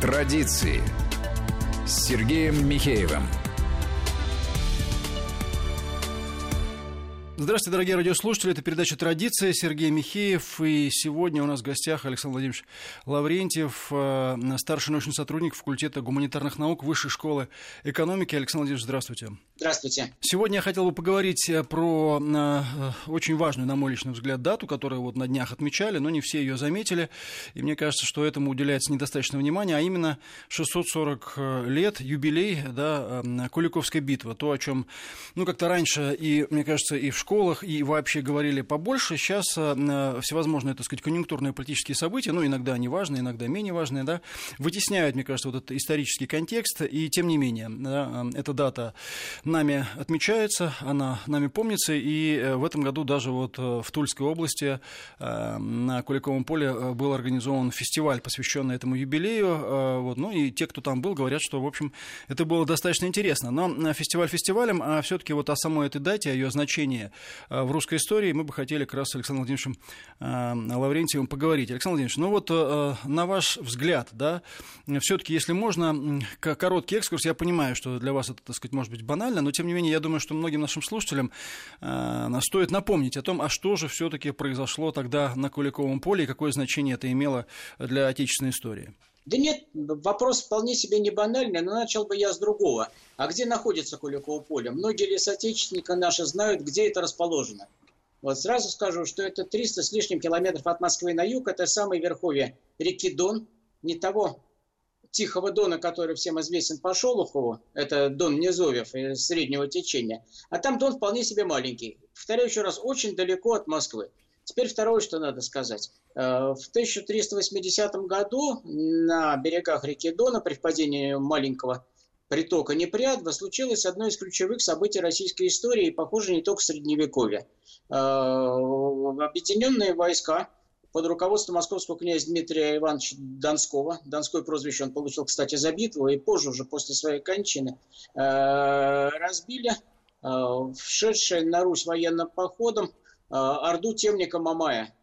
Традиции с Сергеем Михеевым. Здравствуйте, дорогие радиослушатели. Это передача «Традиция». Сергей Михеев. И сегодня у нас в гостях Александр Владимирович Лаврентьев, э, старший научный сотрудник факультета гуманитарных наук Высшей школы экономики. Александр Владимирович, здравствуйте. Здравствуйте. Сегодня я хотел бы поговорить э, про э, очень важную, на мой личный взгляд, дату, которую вот на днях отмечали, но не все ее заметили. И мне кажется, что этому уделяется недостаточно внимания, а именно 640 лет, юбилей да, Куликовской битвы. То, о чем ну, как-то раньше, и, мне кажется, и в школах и вообще говорили побольше. Сейчас э, всевозможные, так сказать, конъюнктурные политические события, ну, иногда они важные, иногда менее важные, да, вытесняют, мне кажется, вот этот исторический контекст. И, тем не менее, да, э, эта дата нами отмечается, она нами помнится. И э, в этом году даже вот в Тульской области на Куликовом поле был организован фестиваль, посвященный этому юбилею. Вот, ну, и те, кто там был, говорят, что, в общем, это было достаточно интересно. Но фестиваль фестивалем, а все-таки вот о самой этой дате, о ее значении Э, в русской истории. Мы бы хотели как раз с Александром Владимировичем э, Лаврентьевым поговорить. Александр Владимирович, ну вот э, на ваш взгляд, да, все-таки, если можно, короткий экскурс, я понимаю, что для вас это, так сказать, может быть банально, но тем не менее, я думаю, что многим нашим слушателям стоит напомнить о том, а что же все-таки произошло тогда на Куликовом поле и какое значение это имело для отечественной истории. Да нет, вопрос вполне себе не банальный, но начал бы я с другого. А где находится Куликово поле? Многие ли соотечественники наши знают, где это расположено? Вот сразу скажу, что это 300 с лишним километров от Москвы на юг, это самое верховье реки Дон, не того Тихого Дона, который всем известен по Шолохову, это Дон Низовьев из среднего течения, а там Дон вполне себе маленький. Повторяю еще раз, очень далеко от Москвы. Теперь второе, что надо сказать. Э, в 1380 году на берегах реки Дона при впадении маленького притока Непрядва случилось одно из ключевых событий российской истории, и, похоже, не только Средневековья. Э, объединенные войска под руководством московского князя Дмитрия Ивановича Донского, Донской прозвище он получил, кстати, за битву, и позже, уже после своей кончины, э, разбили вшедшие на Русь военным походом Орду темника Мамая –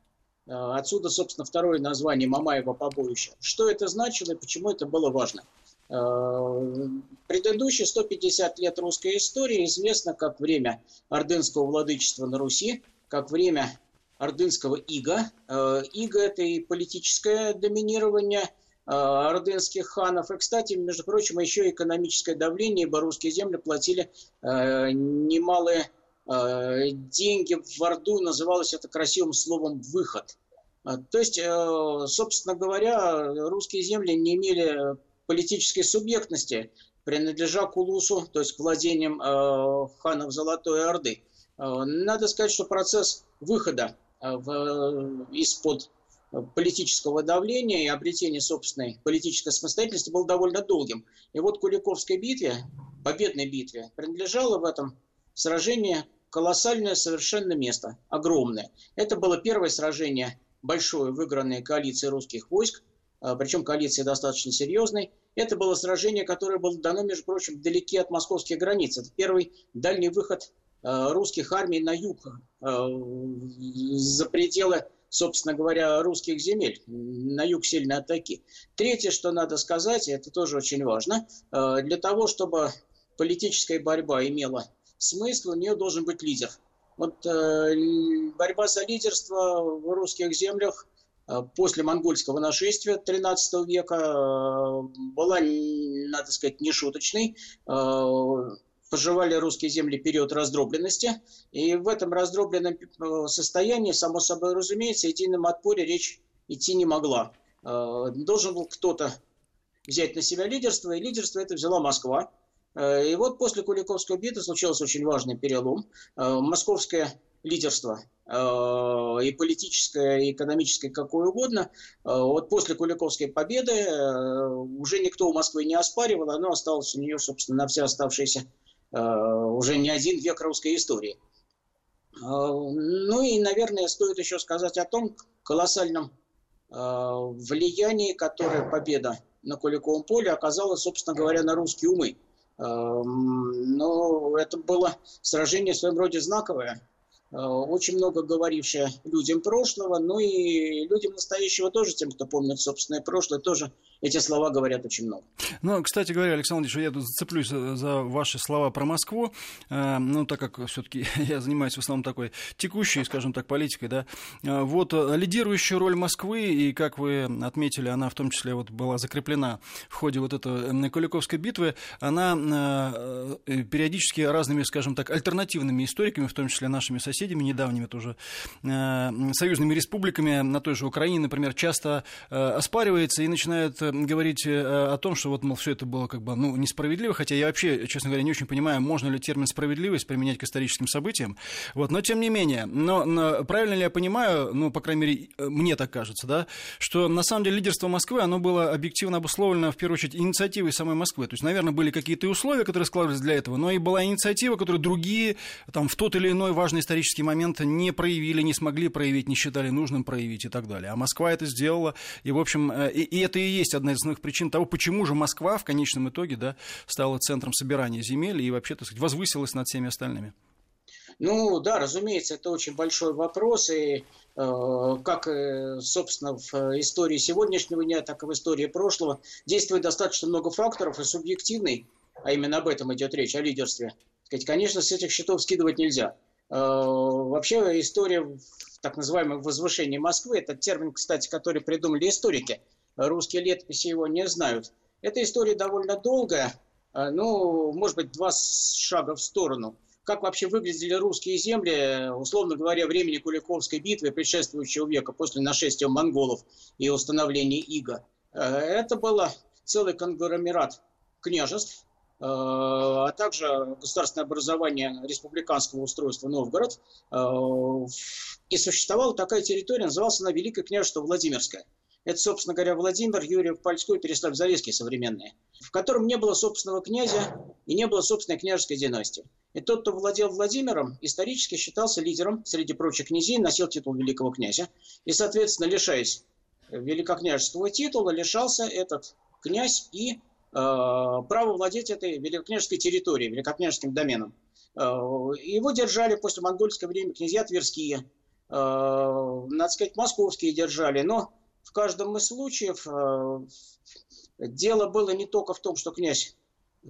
Э, отсюда, собственно, второе название Мамаева побоища. Что это значило и почему это было важно? Э, предыдущие 150 лет русской истории известно как время ордынского владычества на Руси, как время ордынского ига. Э, ига – это и политическое доминирование ордынских ханов. И, кстати, между прочим, еще экономическое давление, ибо русские земли платили немалые Э, деньги в Орду, называлось это красивым словом «выход». Э, то есть, э, собственно говоря, русские земли не имели политической субъектности, принадлежа Кулусу, то есть к владениям ханов Золотой Орды. Надо сказать, что процесс выхода из-под политического давления и обретения собственной политической самостоятельности был довольно долгим. И вот Куликовской битве, победной битве, принадлежало в этом сражении колоссальное совершенно место, огромное. Это было первое сражение большое, выигранное коалицией русских войск, причем коалиция достаточно серьезной. Это было сражение, которое было дано, между прочим, вдалеке от московских границ. Это первый дальний выход русских армий на юг, а, за пределы, собственно говоря, русских земель, на юг сильной атаки. Третье, что надо сказать, это тоже очень важно, для того, чтобы политическая борьба имела смысл, у нее должен быть лидер. Вот э, борьба за лидерство в русских землях э, после монгольского нашествия 13 века э, была, надо сказать, нешуточной. Поживали русские земли период раздробленности, и в этом раздробленном э, состоянии, само собой разумеется, едином отпоре речь идти не могла. Э, должен был кто-то взять на себя лидерство, и лидерство это взяла Москва. Э, и вот после Куликовской битвы случился очень важный перелом. Московское лидерство и политическое, и экономическое, какое угодно. Вот после Куликовской победы уже никто у Москвы не оспаривал, оно осталось у нее, собственно, на все оставшиеся уже не один век русской истории. Ну и, наверное, стоит еще сказать о том колоссальном влиянии, которое победа на Куликовом поле оказала, собственно говоря, на русские умы. Но это было сражение в своем роде знаковое. Э, очень много говорившая людям прошлого, ну и людям настоящего тоже, тем, кто помнит собственное прошлое, тоже эти слова говорят очень много. Ну, кстати говоря, Александр Ильич, я тут зацеплюсь за, ваши слова про Москву, э, ну, так как все-таки я занимаюсь в основном такой текущей, скажем так, политикой, да, э, вот э, лидирующая роль Москвы, и, как вы отметили, она в том числе вот была закреплена в ходе вот этой Куликовской битвы, она периодически разными, скажем так, альтернативными историками, в том числе нашими соседями, недавними тоже, союзными республиками на той же Украине, например, часто оспаривается и начинает говорить о том, что вот, мол, все это было как бы, ну, несправедливо, хотя я вообще, честно говоря, не очень понимаю, можно ли термин «справедливость» применять к историческим событиям, вот, но тем не менее, но, но правильно ли я понимаю, ну, по крайней мере, мне так кажется, да, что на самом деле лидерство Москвы, оно было объективно обусловлено, в первую очередь, инициативой самой Москвы, то есть, наверное, были какие-то условия, которые складывались для этого, но и была инициатива, которую другие, там, в тот или иной важный исторический момент не проявили, не смогли проявить, не считали нужным проявить и так далее. А Москва это сделала, и, в общем, э, и, и это и есть одна из основных причин того, почему же Москва в конечном итоге да, стала центром собирания земель и вообще, так сказать, возвысилась над всеми остальными. Ну да, разумеется, это очень большой вопрос, и э, как, э, собственно, в истории сегодняшнего дня, так и в истории прошлого действует достаточно много факторов, и субъективный, а именно об этом идет речь, о лидерстве. Конечно, с этих счетов скидывать нельзя. Э, вообще история так называемого возвышения Москвы, это термин, кстати, который придумали историки, русские летописи его не знают. Эта история довольно долгая, э, ну, может быть, два шага в сторону. Как вообще выглядели русские земли, условно говоря, времени Куликовской битвы предшествующего века после нашествия монголов и установления Ига. Э, это было целый конгломерат княжеств, Э, а также государственное образование республиканского устройства Новгород. И существовала такая территория, называлась она Великое княжество Владимирское. Это, собственно говоря, Владимир, Юрьев, Польской, Переслав-Залесский современные, в котором не было собственного князя и не было собственной княжеской династии. И тот, кто владел Владимиром, исторически считался лидером среди прочих князей, носил титул великого князя. И, соответственно, лишаясь великокняжеского титула, лишался этот князь и Э, право владеть этой великокняжеской территорией, великокняжеским доменом. Э, его держали после монгольского времени князья Тверские, э, надо сказать, московские держали, но в каждом из случаев дело было не только в том, что князь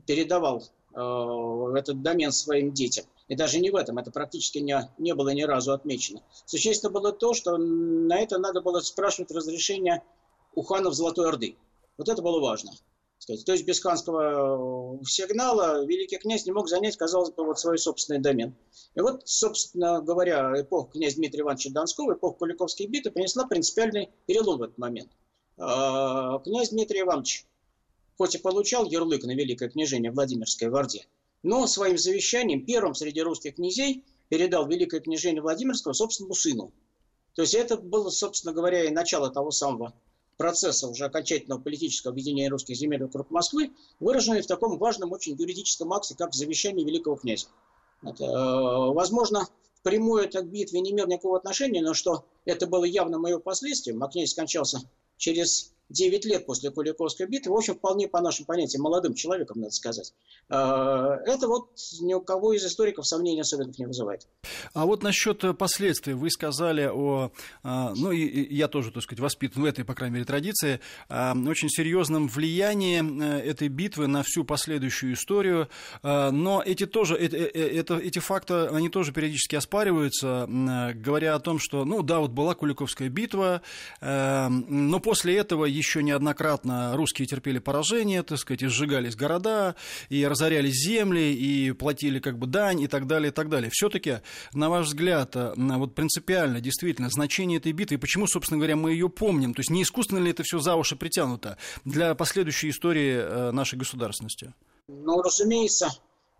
передавал этот домен своим детям, и даже не в этом, это практически не, не было ни разу отмечено. Существенно было то, что на это надо было спрашивать разрешение у ханов Золотой Орды. Вот это было важно сказать. То есть без ханского э, сигнала великий князь не мог занять, казалось бы, вот свой собственный домен. И вот, собственно говоря, эпоха князя Дмитрия Ивановича Донского, эпоха Куликовской битвы принесла принципиальный перелом в этот момент. А, князь Дмитрий Иванович, хоть и получал ярлык на великое княжение Владимирской в Орде, но своим завещанием первым среди русских князей передал великое княжение Владимирского собственному сыну. То есть это было, собственно говоря, и начало того самого процесса уже окончательного политического объединения русских земель вокруг Москвы, выраженный в таком важном очень юридическом акте, как завещание великого князя. Это, э, возможно, прямую это к битве не имел никакого отношения, но что это было явно мое последствием, а князь скончался через 9 лет после Куликовской битвы, в общем, вполне по нашим понятиям молодым человеком, надо сказать. А, это вот ни у кого из историков сомнений особенных не вызывает. А вот насчет э, последствий. Вы сказали о, а, ну, и я тоже, так сказать, воспитан в этой, по крайней мере, традиции, очень серьезном влиянии э, этой битвы на всю последующую историю. А, но эти тоже, это, это, эти факты, они тоже периодически оспариваются, говоря о том, что, ну, да, вот была Куликовская битва, но после этого еще неоднократно русские терпели поражение, так сказать, и сжигались города, и разорялись земли, и платили как бы дань, и так далее, и так далее. Все-таки, на ваш взгляд, э, вот принципиально, действительно, значение этой битвы, и почему, собственно говоря, мы ее помним, то есть не искусственно ли это все за уши притянуто для последующей истории э, нашей государственности? Ну, разумеется,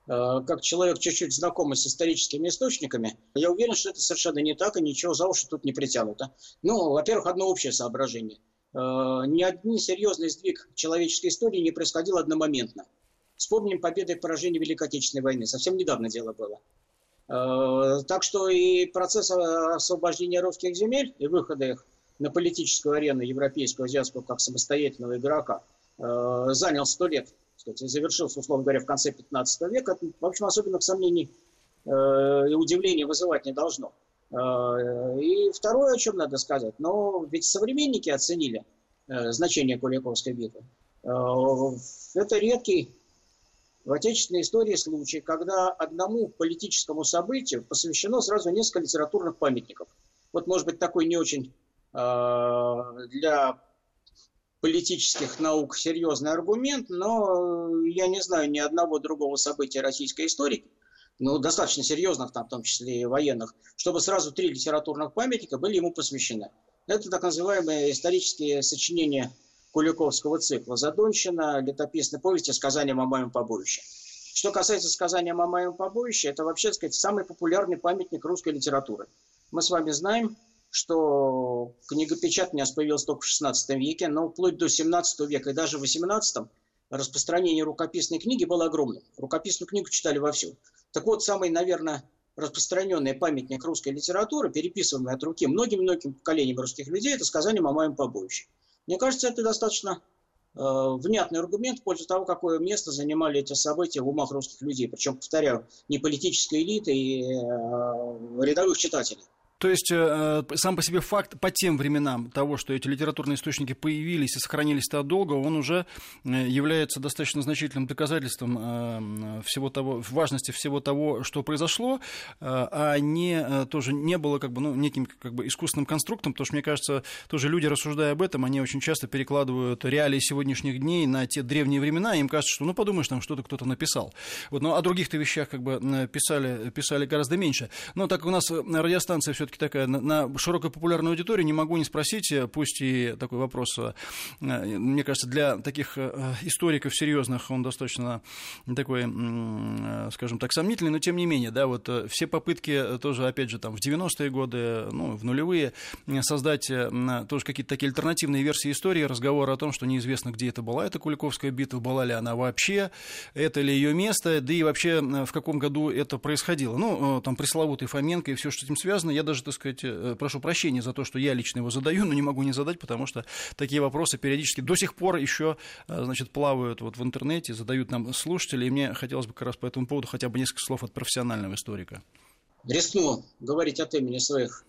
э, как человек чуть-чуть знакомый с историческими источниками, я уверен, что это совершенно не так, и ничего за уши тут не притянуто. Ну, во-первых, одно общее соображение. Э, ни один серьезный сдвиг человеческой истории не происходил одномоментно. Вспомним победы и поражения Великой Отечественной войны. Совсем недавно дело было. Э, так что и процесс освобождения русских земель и выхода их на политическую арену европейского, азиатского как самостоятельного игрока э, занял сто лет. Сказать, и завершился, условно говоря, в конце 15 века. В общем, особенных сомнений и удивления вызывать не должно. И второе, о чем надо сказать, но ведь современники оценили значение Куликовской битвы. Это редкий в отечественной истории случай, когда одному политическому событию посвящено сразу несколько литературных памятников. Вот, может быть, такой не очень для политических наук серьезный аргумент, но я не знаю ни одного другого события российской истории, ну, достаточно серьезных, там, в том числе и военных, чтобы сразу три литературных памятника были ему посвящены. Это так называемые исторические сочинения Куликовского цикла «Задонщина», летописные повести, сказания о моем побоище. Что касается сказания о моем побоище, это вообще, так сказать, самый популярный памятник русской литературы. Мы с вами знаем, что книгопечатание появилось только в XVI веке, но вплоть до XVII века и даже в XVIII распространение рукописной книги было огромным. Рукописную книгу читали вовсю. Так вот, самый, наверное, распространенный памятник русской литературы, переписываемый от руки многим-многим поколениям русских людей, это сказание о моем побоище. Мне кажется, это достаточно э, внятный аргумент в пользу того, какое место занимали эти события в умах русских людей. Причем, повторяю, не политической элиты и э, рядовых читателей. То есть э, сам по себе факт по тем временам того, что эти литературные источники появились и сохранились так долго, он уже э, является достаточно значительным доказательством э, всего того, важности всего того, что произошло, э, а не э, тоже не было как бы ну неким как бы искусственным конструктом, потому что мне кажется, тоже люди рассуждая об этом, они очень часто перекладывают реалии сегодняшних дней на те древние времена, и им кажется, что ну подумаешь, там что-то кто-то написал. Вот, но о других-то вещах как бы э, писали писали гораздо меньше. Но так как у нас радиостанция все все-таки такая на, широкой популярной аудитории, не могу не спросить, э, пусть и такой вопрос, э, мне кажется, для таких э, историков серьезных он достаточно такой, скажем так, сомнительный, но тем не менее, да, вот все попытки тоже, опять же, там в 90-е годы, ну, в нулевые, создать тоже какие-то такие альтернативные версии истории, разговор о том, что неизвестно, где это была эта Куликовская битва, была ли она вообще, это ли ее место, да и вообще в каком году это происходило. Ну, там пресловутый Фоменко и все, что с этим связано, я даже даже, так сказать, э, прошу прощения за то, что я лично его задаю, но не могу не задать, потому что такие вопросы периодически до сих пор еще, э, значит, плавают вот в интернете, задают нам слушатели, и мне хотелось бы как раз по этому поводу хотя бы несколько слов от профессионального историка. Рискну говорить от имени своих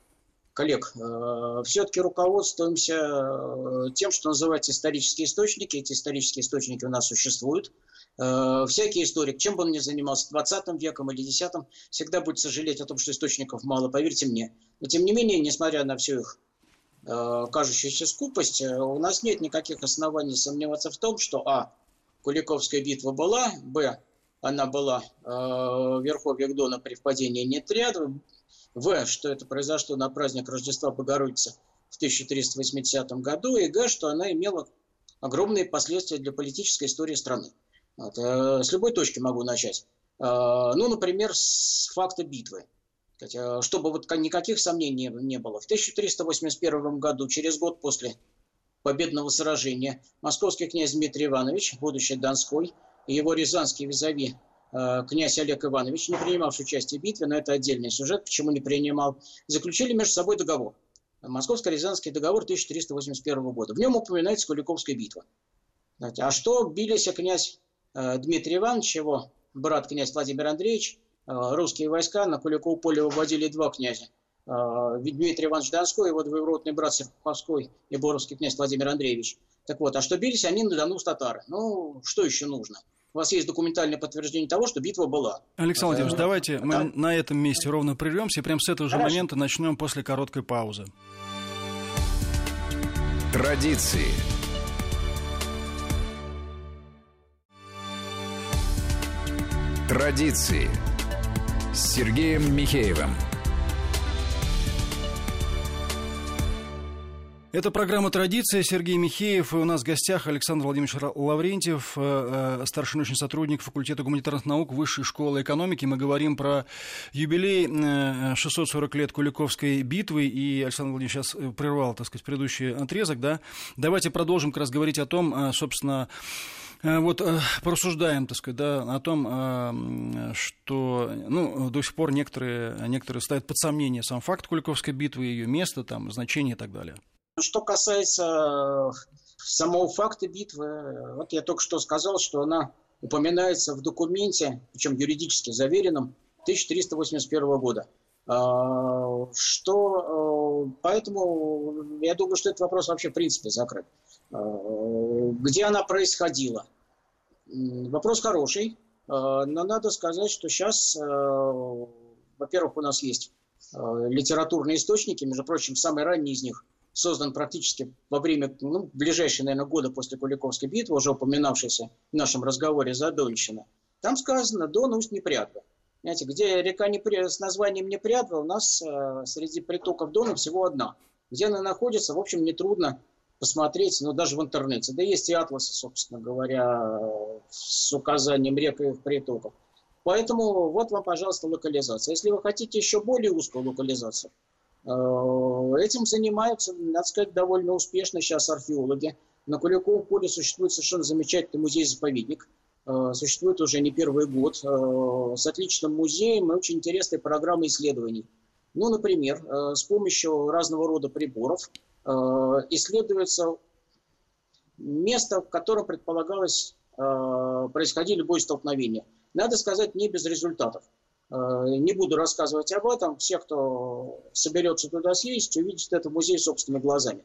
коллег. Э, Все-таки руководствуемся тем, что называется исторические источники. Эти исторические источники у нас существуют – всякий историк, чем бы он ни занимался, 20 веком или 10 всегда будет сожалеть о том, что источников мало, поверьте мне. Но тем не менее, несмотря на всю их э, кажущуюся скупость, э, у нас нет никаких оснований сомневаться в том, что а. Куликовская битва была, б. она была э, в Верховьях Дона при впадении Нетряда, в. что это произошло на праздник Рождества Богородицы в 1380 году, и г. что она имела огромные последствия для политической истории страны. Вот, э, с любой точки могу начать. Э, ну, например, с факта битвы. Э, чтобы вот никаких сомнений не было. В 1381 году, через год после победного сражения, московский князь Дмитрий Иванович, будущий Донской, и его рязанский визави князь Олег Иванович, не принимавший участие в битве, но это отдельный сюжет, почему не принимал, заключили между собой договор. Московско-Рязанский договор 1381 года. В нем упоминается Куликовская битва. А что бились князь Э, Дмитрий Иванович, его брат князь Владимир Андреевич, э, русские войска на Куликово поле выводили два князя. Э, Дмитрий Иванович Донской, его двоюродный брат Серпуховской и Боровский князь Владимир Андреевич. Так вот, а что бились они на Дону с татары? Ну, что еще нужно? У вас есть документальное подтверждение того, что битва была. Александр Владимирович, а, давайте да? мы на этом месте ровно прервемся и прямо с этого же Хорошо. момента начнем после короткой паузы. Традиции. Традиции с Сергеем Михеевым. Это программа «Традиция». Сергей Михеев. И у нас в гостях Александр Владимирович Лаврентьев, э, э, старший научный сотрудник факультета гуманитарных наук Высшей школы экономики. Мы говорим про юбилей 640 э, лет Куликовской битвы. И Александр Владимирович сейчас прервал, так сказать, предыдущий отрезок. Да? Давайте продолжим как раз говорить о том, собственно, Э, вот э, порассуждаем, так сказать, да, о том, э, что ну, до сих пор некоторые, некоторые ставят под сомнение сам факт Куликовской битвы, ее место, там, значение и так далее. Что касается самого факта битвы, вот я только что сказал, что она упоминается в документе, причем юридически заверенном, 1381 года. Что, э, поэтому я думаю, что этот вопрос вообще в принципе закрыт. А, где она происходила? Вопрос хороший, а, но надо сказать, что сейчас, э, во-первых, у нас есть э, литературные источники, между прочим, самый ранний из них создан практически во время, ну, ближайшие, наверное, года после Куликовской битвы, уже упоминавшейся в нашем разговоре за Донщина. Там сказано «Дон усть Непрядва». Знаете, где река Непря... с названием Непрядва, у нас э, среди притоков Дона всего одна. Где она находится, в общем, нетрудно посмотреть, но ну, даже в интернете. Да есть и атласы, собственно говоря, с указанием рек и притоков. Поэтому вот вам, пожалуйста, локализация. Если вы хотите еще более узкую локализацию, э, этим занимаются, надо сказать, довольно успешно сейчас археологи. На Куликовом поле существует совершенно замечательный музей-заповедник. Э, существует уже не первый год. Э, с отличным музеем и очень интересной программой исследований. Ну, например, с помощью разного рода приборов исследуется место, в котором предполагалось происходили любое столкновение – надо сказать, не без результатов. Э, не буду рассказывать об этом. Все, кто соберется туда съездить, увидят это в музее собственными глазами.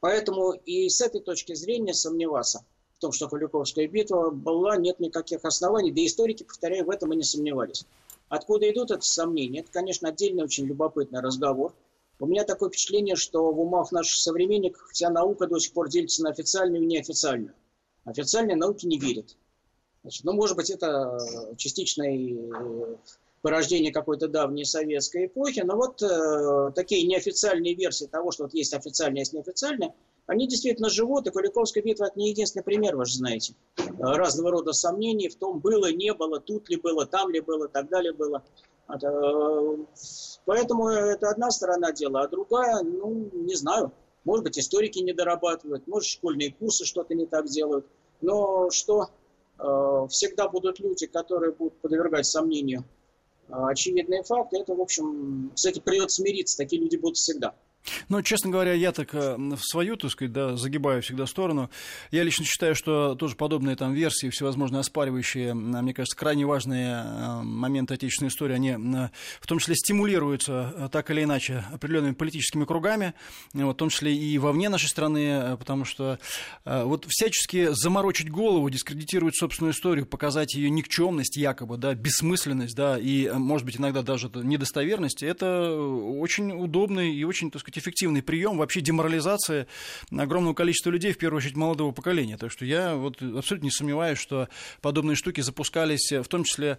Поэтому и с этой точки зрения сомневаться в том, что Куликовская битва была, нет никаких оснований. Да историки, повторяю, в этом и не сомневались. Откуда идут эти сомнения? Это, конечно, отдельный очень любопытный разговор. У меня такое впечатление, что в умах наших современников вся наука до сих пор делится на официальную и неофициальную. Официальной науке не верят. Значит, ну, может быть, это частичное э, порождение какой-то давней советской эпохи, но вот э, такие неофициальные версии того, что вот есть официальное, есть неофициальное, они действительно живут, и Куликовская битва – это не единственный пример, вы же знаете. Разного рода сомнений в том, было, не было, тут ли было, там ли было, так далее было. Это, поэтому это одна сторона дела, а другая, ну, не знаю, может быть, историки не дорабатывают, может, школьные курсы что-то не так делают. Но что Э, всегда будут люди, которые будут подвергать сомнению э, очевидные факты. Это, в общем, этим придется смириться. Такие люди будут всегда. Ну, честно говоря, я так э, в свою, так сказать, да, загибаю всегда сторону. Я лично считаю, что тоже подобные там версии, всевозможные оспаривающие, мне кажется, крайне важные э, моменты отечественной истории, они э, в том числе стимулируются так или иначе определенными политическими кругами, в том числе и вовне нашей страны, потому что вот всячески заморочить голову, дискредитировать собственную историю, показать ее никчемность якобы, да, бессмысленность, да, и, может быть, иногда даже недостоверность, это очень удобный и очень, так сказать, эффективный прием вообще деморализации огромного количества людей, в первую очередь молодого поколения. Так что я вот абсолютно не сомневаюсь, что подобные штуки запускались в том числе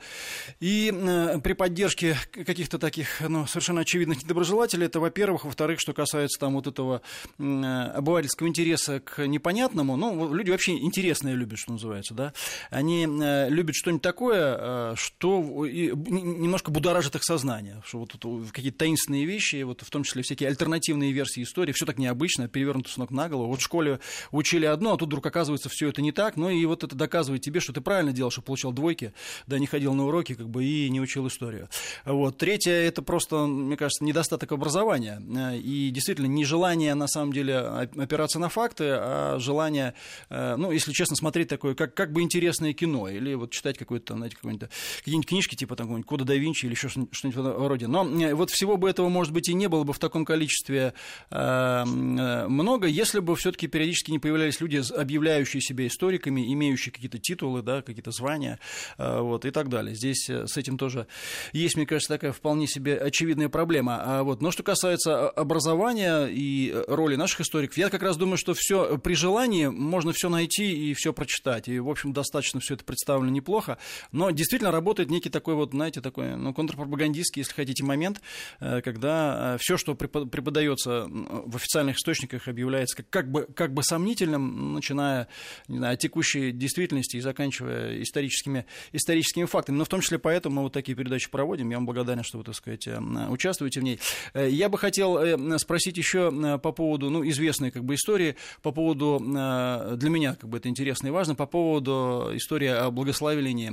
и э, при поддержке каких-то таких ну, совершенно очевидных недоброжелателей. Это, во-первых. Во-вторых, что касается там вот этого э, обывательского интереса к непонятному, ну, люди вообще интересное любят, что называется, да. Они э, любят что-нибудь такое, что немножко будоражит их сознание, что вот какие-то таинственные вещи, вот в том числе всякие альтернативные альтернативные версии истории, все так необычно, перевернуто с ног на голову. Вот в школе учили одно, а тут вдруг оказывается все это не так, ну и вот это доказывает тебе, что ты правильно делал, что получал двойки, да не ходил на уроки, как бы и не учил историю. Вот. Третье, это просто, мне кажется, недостаток образования и действительно нежелание, на самом деле, опираться на факты, а желание, э, ну, если честно, смотреть такое, как, как бы интересное кино, или вот читать какое-то, знаете, какие-нибудь книжки, типа там Кода да Винчи или еще что-нибудь вроде. Но э, вот всего бы этого, может быть, и не было бы в таком количестве количестве э, много, если бы все-таки периодически не появлялись люди, объявляющие себя историками, имеющие какие-то титулы, да, какие-то звания э, вот, и так далее. Здесь э, с этим тоже есть, мне кажется, такая вполне себе очевидная проблема. А вот, но что касается образования и роли наших историков, я как раз думаю, что все при желании можно все найти и все прочитать. И, в общем, достаточно все это представлено неплохо. Но действительно работает некий такой вот, знаете, такой, ну, контрпропагандистский, если хотите, момент, когда все, что преподает подается в официальных источниках, объявляется как, как, бы, как бы сомнительным, начиная не знаю, от текущей действительности и заканчивая историческими, историческими фактами. Но в том числе поэтому мы вот такие передачи проводим. Я вам благодарен, что вы, так сказать, э, участвуете в ней. Э, я бы хотел э, спросить еще по поводу ну, известной как бы, истории, по поводу, для меня как бы это интересно и важно, по поводу истории о благословении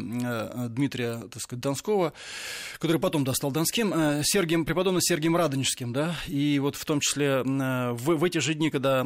Дмитрия так сказать, Донского, который потом достал Донским, Сергием, преподобным Сергием Радонежским, да, и вот в том числе в, в эти же дни, когда,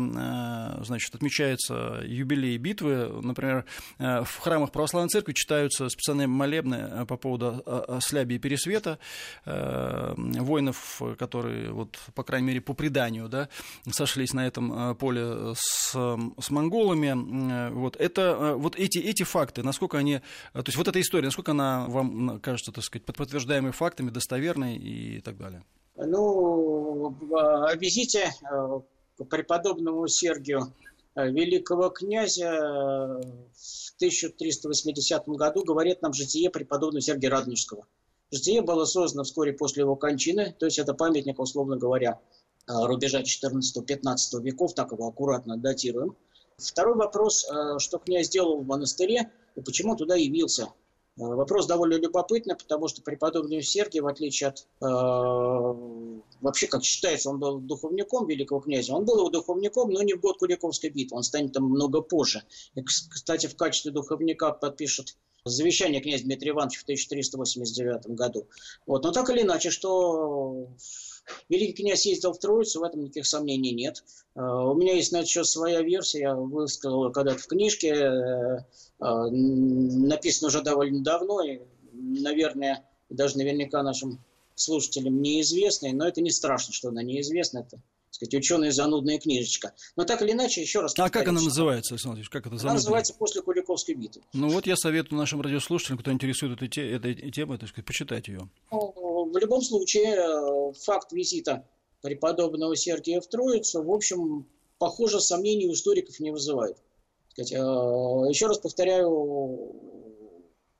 значит, отмечается юбилей битвы, например, в храмах православной церкви читаются специальные молебны по поводу Сляби и Пересвета, воинов, которые, вот, по крайней мере, по преданию, да, сошлись на этом поле с, с монголами. Вот, это, вот эти, эти факты, насколько они, то есть вот эта история, насколько она вам кажется, так сказать, подтверждаемой фактами, достоверной и так далее? Ну, о визите э, к преподобному Сергию э, великого князя э, в 1380 году говорит нам житие преподобного Сергия Радонежского. Житие было создано вскоре после его кончины, то есть это памятник, условно говоря, рубежа 14-15 веков, так его аккуратно датируем. Второй вопрос, что князь делал в монастыре и почему туда явился. Э, вопрос довольно любопытный, потому что преподобный Сергий, в отличие от... Э, вообще, как считается, он был духовником великого князя. Он был его духовником, но не в год Куликовской битвы. Он станет там много позже. И, кстати, в качестве духовника подпишет завещание князя Дмитрия Ивановича в 1389 году. Вот. Но так или иначе, что Великий князь ездил в Троицу, в этом никаких сомнений нет. Э, у меня есть на счет своя версия, я высказал когда-то в книжке, э, э, написано уже довольно давно, и, наверное, даже наверняка нашим слушателям неизвестной, но это не страшно, что она неизвестна, это сказать, ученая занудная книжечка. Но так или иначе, еще раз... А как она называется, Александр Ильич? Как это занудная? Она называется «После Куликовской битвы». Ну вот я советую нашим радиослушателям, кто интересует этой, этой темой, так сказать, почитать ее. Ну, в любом случае, э, факт визита преподобного Сергия в Троицу, в общем, похоже, сомнений у историков не вызывает. Э, еще раз повторяю,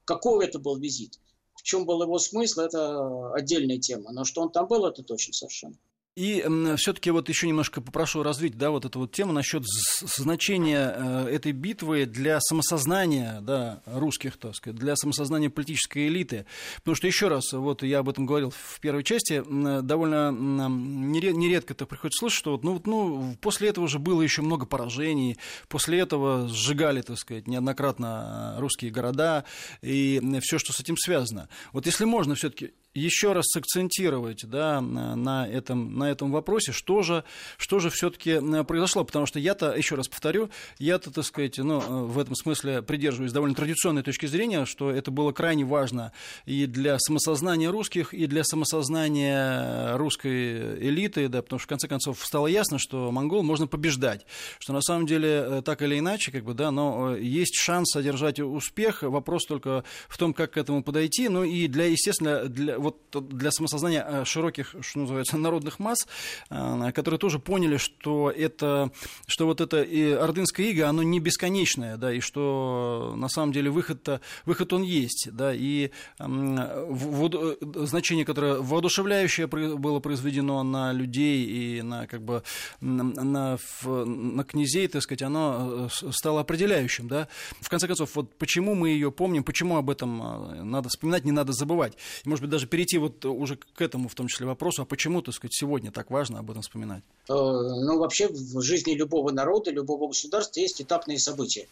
какой это был визит. В чем был его смысл, это отдельная тема. Но что он там был, это точно совершенно. И все-таки вот еще немножко попрошу развить, да, вот эту вот тему насчет значения э, этой битвы для самосознания, да, русских, так сказать, для самосознания политической элиты. Потому что еще раз, вот я об этом говорил в первой части, довольно нередко это приходится слышать, что вот, ну, ну, после этого же было еще много поражений, после этого сжигали, так сказать, неоднократно русские города и все, что с этим связано. Вот если можно все-таки еще раз сакцентировать да, на, этом, на этом вопросе, что же, что же все-таки произошло. Потому что я-то, еще раз повторю, я-то, так сказать, ну, в этом смысле придерживаюсь довольно традиционной точки зрения, что это было крайне важно и для самосознания русских, и для самосознания русской элиты, да, потому что, в конце концов, стало ясно, что монгол можно побеждать, что на самом деле э, так или иначе, как бы, да, но э, есть шанс одержать успех, вопрос только в том, как к этому подойти, ну и для, естественно, для, вот для самосознания э, широких, что называется, народных масс, э, которые тоже поняли, что это, что вот это и ордынское иго, оно не бесконечное, да, и что на самом деле выход-то, выход он есть, да, и в, значение, которое воодушевляющее было произведено на людей и на, как бы, на, на, на князей, так сказать, оно э, стало определяющим, да. В конце концов, вот почему мы ее помним, почему об этом надо вспоминать, не надо забывать. Может быть, даже перейти вот уже к этому в том числе вопросу, а почему, так сказать, сегодня так важно об этом вспоминать? Э, ну, вообще в жизни любого народа, любого государства есть этапные события.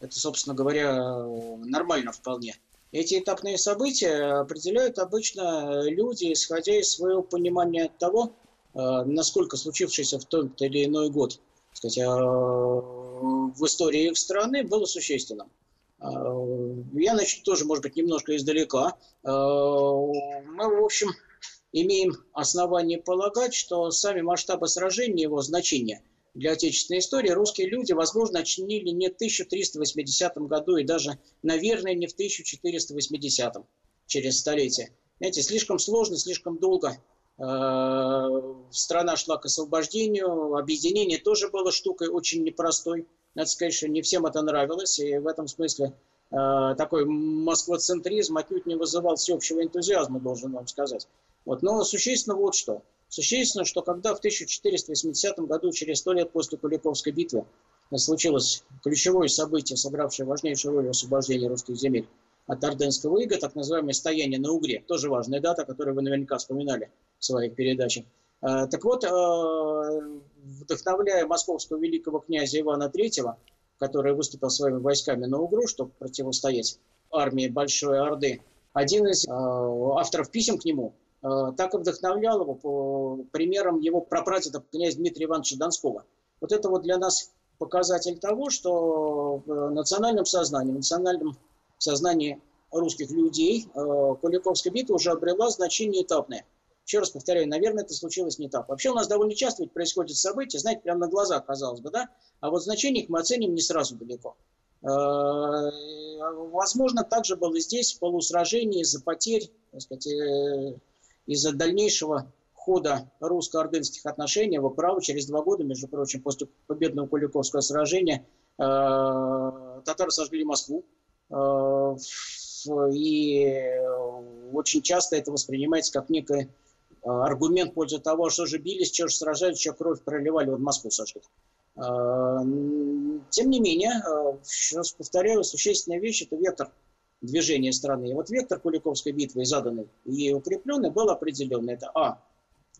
Это, собственно говоря, нормально вполне. Эти этапные события определяют обычно люди, исходя из своего понимания того, э, насколько случившееся в тот или иной год сказать, э, в истории их страны было существенным. Я начну тоже, может быть, немножко издалека. Э, мы, в общем, имеем основание полагать, что сами масштабы сражения, его значение для отечественной истории русские люди, возможно, оценили не в 1380 году и даже, наверное, не в 1480 через столетие. Знаете, слишком сложно, слишком долго э, страна шла к освобождению, объединение тоже было штукой очень непростой. Надо сказать, что не всем это нравилось, и в этом смысле такой москвоцентризм отнюдь не вызывал всеобщего энтузиазма, должен вам сказать. Вот. Но существенно вот что. Существенно, что когда в 1480 году, через сто лет после Куликовской битвы, случилось ключевое событие, сыгравшее важнейшую роль в освобождении русских земель от Орденского ига, так называемое стояние на Угре, тоже важная дата, которую вы наверняка вспоминали в своих передачах. Э, так вот, э, вдохновляя московского великого князя Ивана III, который выступил своими войсками на Угру, чтобы противостоять армии Большой Орды, один из э, авторов писем к нему, так и вдохновлял его по примерам его прапрадеда князя Дмитрия Ивановича Донского. Вот это вот для нас показатель того, что в национальном сознании, в национальном сознании русских людей Куликовская битва уже обрела значение этапное – еще раз повторяю, наверное, это случилось не так. Вообще у нас довольно часто ведь происходят события, знаете, прямо на глазах, казалось бы, да? А вот значение их мы оценим не сразу далеко. Э, возможно, также было здесь полусражение из-за потерь, так сказать, э, из-за дальнейшего хода русско-ордынских отношений в право через два года, между прочим, после победного Куликовского сражения э, татары сожгли Москву. И очень часто это воспринимается как некое аргумент в пользу того, что же бились, что же сражались, что кровь проливали, вот Москву сожгли. А, тем не менее, раз повторяю, существенная вещь – это вектор движения страны. И вот вектор Куликовской битвы, заданный и укрепленный, был определенный. Это А.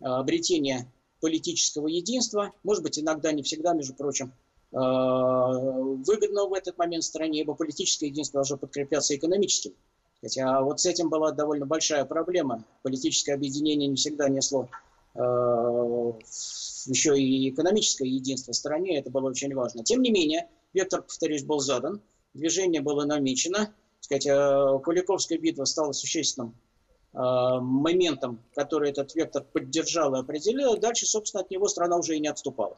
Обретение политического единства, может быть, иногда, не всегда, между прочим, выгодного в этот момент стране, ибо политическое единство должно подкрепляться экономическим Хотя вот с этим была довольно большая проблема. Политическое объединение не всегда несло э, еще и экономическое единство в стране, это было очень важно. Тем не менее, вектор, повторюсь, был задан, движение было намечено. Сказать, э, Куликовская битва стала существенным э, моментом, который этот вектор поддержал и определил. Дальше, собственно, от него страна уже и не отступала.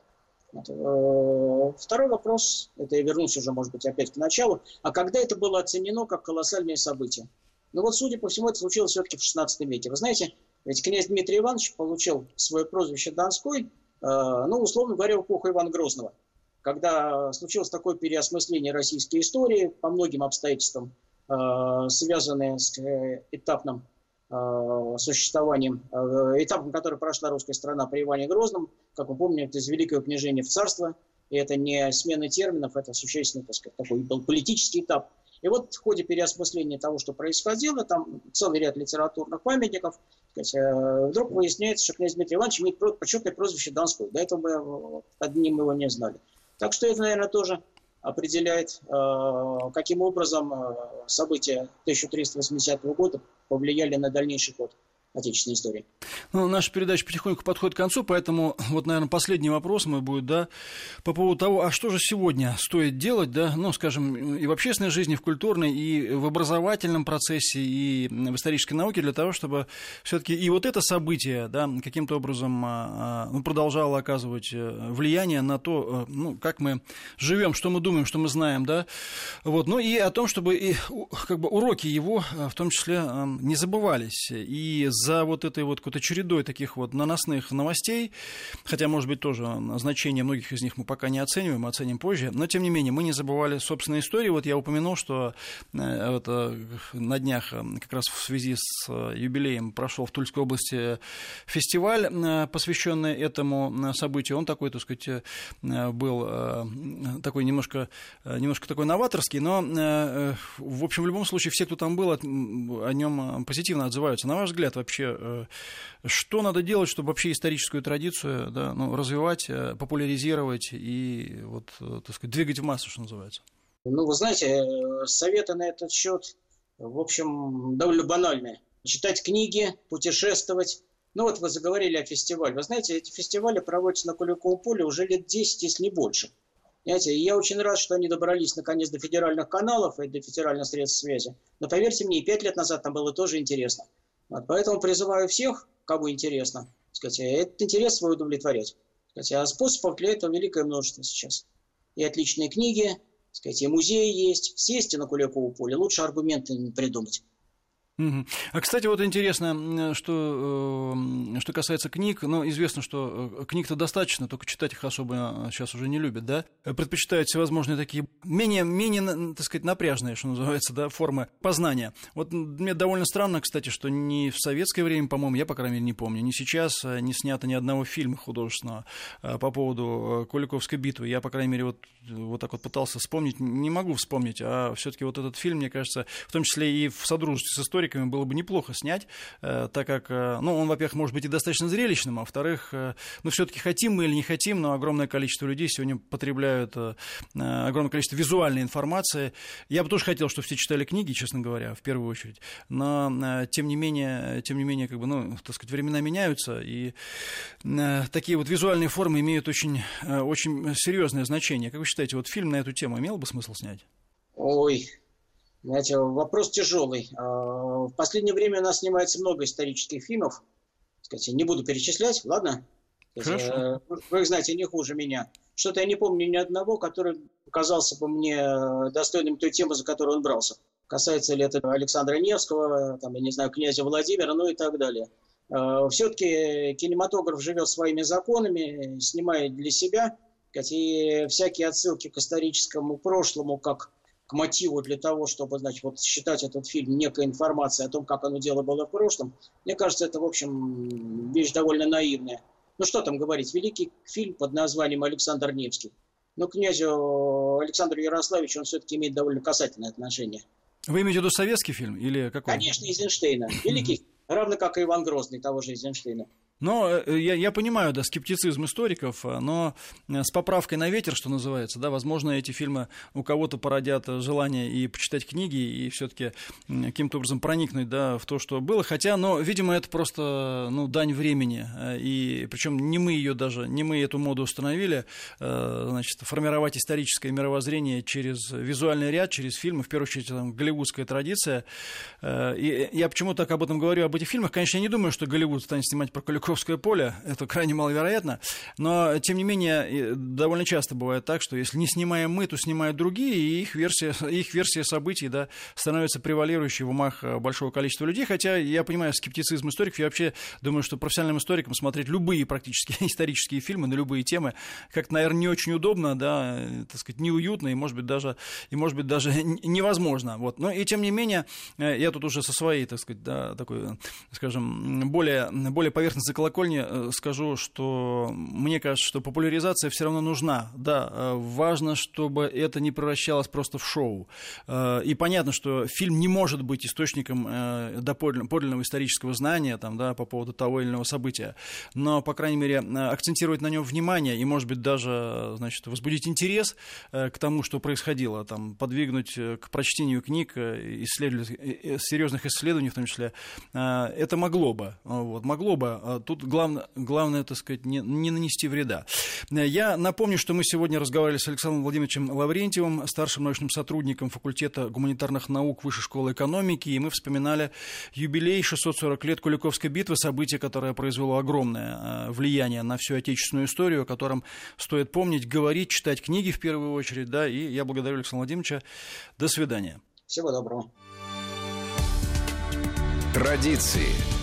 Э, второй вопрос, это я вернусь уже, может быть, опять к началу, а когда это было оценено как колоссальное событие? Ну вот, судя по всему, это случилось все-таки в 16 веке. Вы знаете, ведь князь Дмитрий Иванович получил свое прозвище Донской, э, ну, условно говоря, в эпоху Ивана Грозного, когда случилось такое переосмысление российской истории по многим обстоятельствам, э, связанные с этапным существованием, э, этапом, который прошла русская страна при Иване Грозном. Как вы помните, это из Великого княжения в царство. И это не смена терминов, это существенный, так сказать, такой был политический этап. И вот в ходе переосмысления того, что происходило, там целый ряд литературных памятников, сказать, э, вдруг выясняется, что князь Дмитрий Иванович имеет почетное прозвище Донской. До этого мы одним его не знали. Так что это, наверное, тоже определяет, каким образом события 1380 года повлияли на дальнейший ход отечественной истории. Ну, наша передача потихоньку подходит к концу, поэтому вот, наверное, последний вопрос мой будет, да, по поводу того, а что же сегодня стоит делать, да, ну, скажем, и в общественной жизни, и в культурной, и в образовательном процессе, и в исторической науке для того, чтобы все-таки и вот это событие, да, каким-то образом а, а, ну, продолжало оказывать э, влияние на то, э, ну, как мы живем, что мы думаем, что мы знаем, да, вот, ну, и о том, чтобы и, как бы уроки его, э, в том числе, не забывались, и за вот этой вот какой-то чередой таких вот наносных новостей, хотя, может быть, тоже значение многих из них мы пока не оцениваем, оценим позже, но, тем не менее, мы не забывали собственные истории. Вот я упомянул, что э, вот, э, на днях э, как раз в связи с юбилеем прошел в Тульской области фестиваль, посвященный этому событию. Он такой, так сказать, был такой немножко, немножко такой новаторский, но, в общем, в любом случае, все, кто там был, о нем позитивно отзываются. На ваш взгляд, вообще, э, что надо делать, чтобы вообще историческую традицию да, ну, развивать, э, популяризировать и вот, э, так сказать, двигать в массу, что называется? Ну, вы знаете, советы на этот счет, в общем, довольно банальные. Читать книги, путешествовать. Ну вот вы заговорили о фестивале. Вы знаете, эти фестивали проводятся на Куликовом поле уже лет 10, если не больше. Понимаете, я очень рад, что они добрались наконец до федеральных каналов и до федеральных средств связи. Но поверьте мне, и пять лет назад там было тоже интересно. Вот, поэтому призываю всех, кому интересно, сказать, этот интерес свой удовлетворять. Сказать, а способов для этого великое множество сейчас. И отличные книги, сказать, и музеи есть, съездите на Куликово поле, лучше аргументы не придумать. А, кстати, вот интересно, что, э, что касается книг, ну, известно, что э, книг-то достаточно, только читать их особо сейчас уже не любят, да? Предпочитают всевозможные такие менее, менее, так сказать, напряжные, что называется, да, формы познания. Вот мне довольно странно, кстати, что ни в советское время, по-моему, я, по крайней мере, не помню, ни сейчас э, не снято ни одного фильма художественного по поводу Куликовской битвы. Я, по крайней мере, вот, вот так вот пытался вспомнить, не могу вспомнить, а все таки вот этот фильм, мне кажется, в том числе и в содружестве с историей, историками было бы неплохо снять, так как, ну, он, во-первых, может быть и достаточно зрелищным, а во-вторых, ну, все-таки хотим мы или не хотим, но огромное количество людей сегодня потребляют огромное количество визуальной информации. Я бы тоже хотел, чтобы все читали книги, честно говоря, в первую очередь. Но, тем не менее, тем не менее, как бы, ну, так сказать, времена меняются, и такие вот визуальные формы имеют очень, очень серьезное значение. Как вы считаете, вот фильм на эту тему имел бы смысл снять? Ой, знаете, вопрос тяжелый. А, в последнее время у нас снимается много исторических фильмов. Кстати, не буду перечислять, ладно? Хорошо. Э, вы их знаете не хуже меня. Что-то я не помню ни одного, который показался бы мне э, достойным той темы, за которую он брался. Касается ли это Александра Невского, там, я не знаю, князя Владимира, ну и так далее. Э, Все-таки кинематограф живет своими законами, снимает для себя. И всякие отсылки к историческому прошлому, как к мотиву для того, чтобы, значит, вот считать этот фильм некой информацией о том, как оно дело было в прошлом, мне кажется, это, в общем, вещь довольно наивная. Ну, что там говорить, великий фильм под названием «Александр Невский». Но князю Александру Ярославичу он все-таки имеет довольно касательное отношение. Вы имеете в виду советский фильм или какой? Конечно, Эйзенштейна. Великий, равно как и Иван Грозный, того же Эйзенштейна. Но э, я, я понимаю, да, скептицизм историков, э, но э, с поправкой на ветер, что называется, да, возможно, эти фильмы у кого-то породят желание и почитать книги, и все-таки каким-то образом проникнуть, да, в то, что было. Хотя, но, видимо, это просто, ну, дань времени. И причем не мы ее даже, не мы эту моду установили, значит, формировать историческое мировоззрение через визуальный ряд, через фильмы, в первую очередь, там, голливудская традиция. И я почему так об этом говорю, об этих фильмах. Конечно, я не думаю, что Голливуд станет снимать про Куликова Покровское поле, это крайне маловероятно, но, тем не менее, довольно часто бывает так, что если не снимаем мы, то снимают другие, и их версия, их версия событий да, становится превалирующей в умах э, большого количества людей, хотя я понимаю скептицизм историков, я вообще думаю, что профессиональным историкам смотреть любые практически исторические фильмы на любые темы как-то, наверное, не очень удобно, да, э, так сказать, неуютно и, может быть, даже, и, может быть, даже невозможно. Вот. Но и тем не менее, э, я тут уже со своей, так сказать, да, такой, скажем, более, более поверхностной колокольни э, скажу, что мне кажется, что популяризация все равно нужна. Да, э, важно, чтобы это не превращалось просто в шоу. Э, и понятно, что фильм не может быть источником подлинного исторического знания там, да, по поводу того или иного события. Но, по крайней мере, акцентировать на нем внимание и, может быть, даже значит, возбудить интерес к тому, что происходило, там, подвигнуть к прочтению книг, исследовать, серьезных исследований в том числе, это могло бы. Вот, могло бы тут главное, главное так сказать, не, не нанести вреда. Я напомню, что мы сегодня разговаривали с Александром Владимировичем Лаврентьевым, старшим научным сотрудником факультета гуманитарных наук Высшей школы экономики, и мы вспоминали юбилей 640 лет Куликовской битвы, событие, которое произвело огромное э, влияние на всю отечественную историю, о котором стоит помнить, говорить, читать книги в первую очередь, да, и я благодарю Александра Владимировича. До свидания. Всего доброго. Традиции.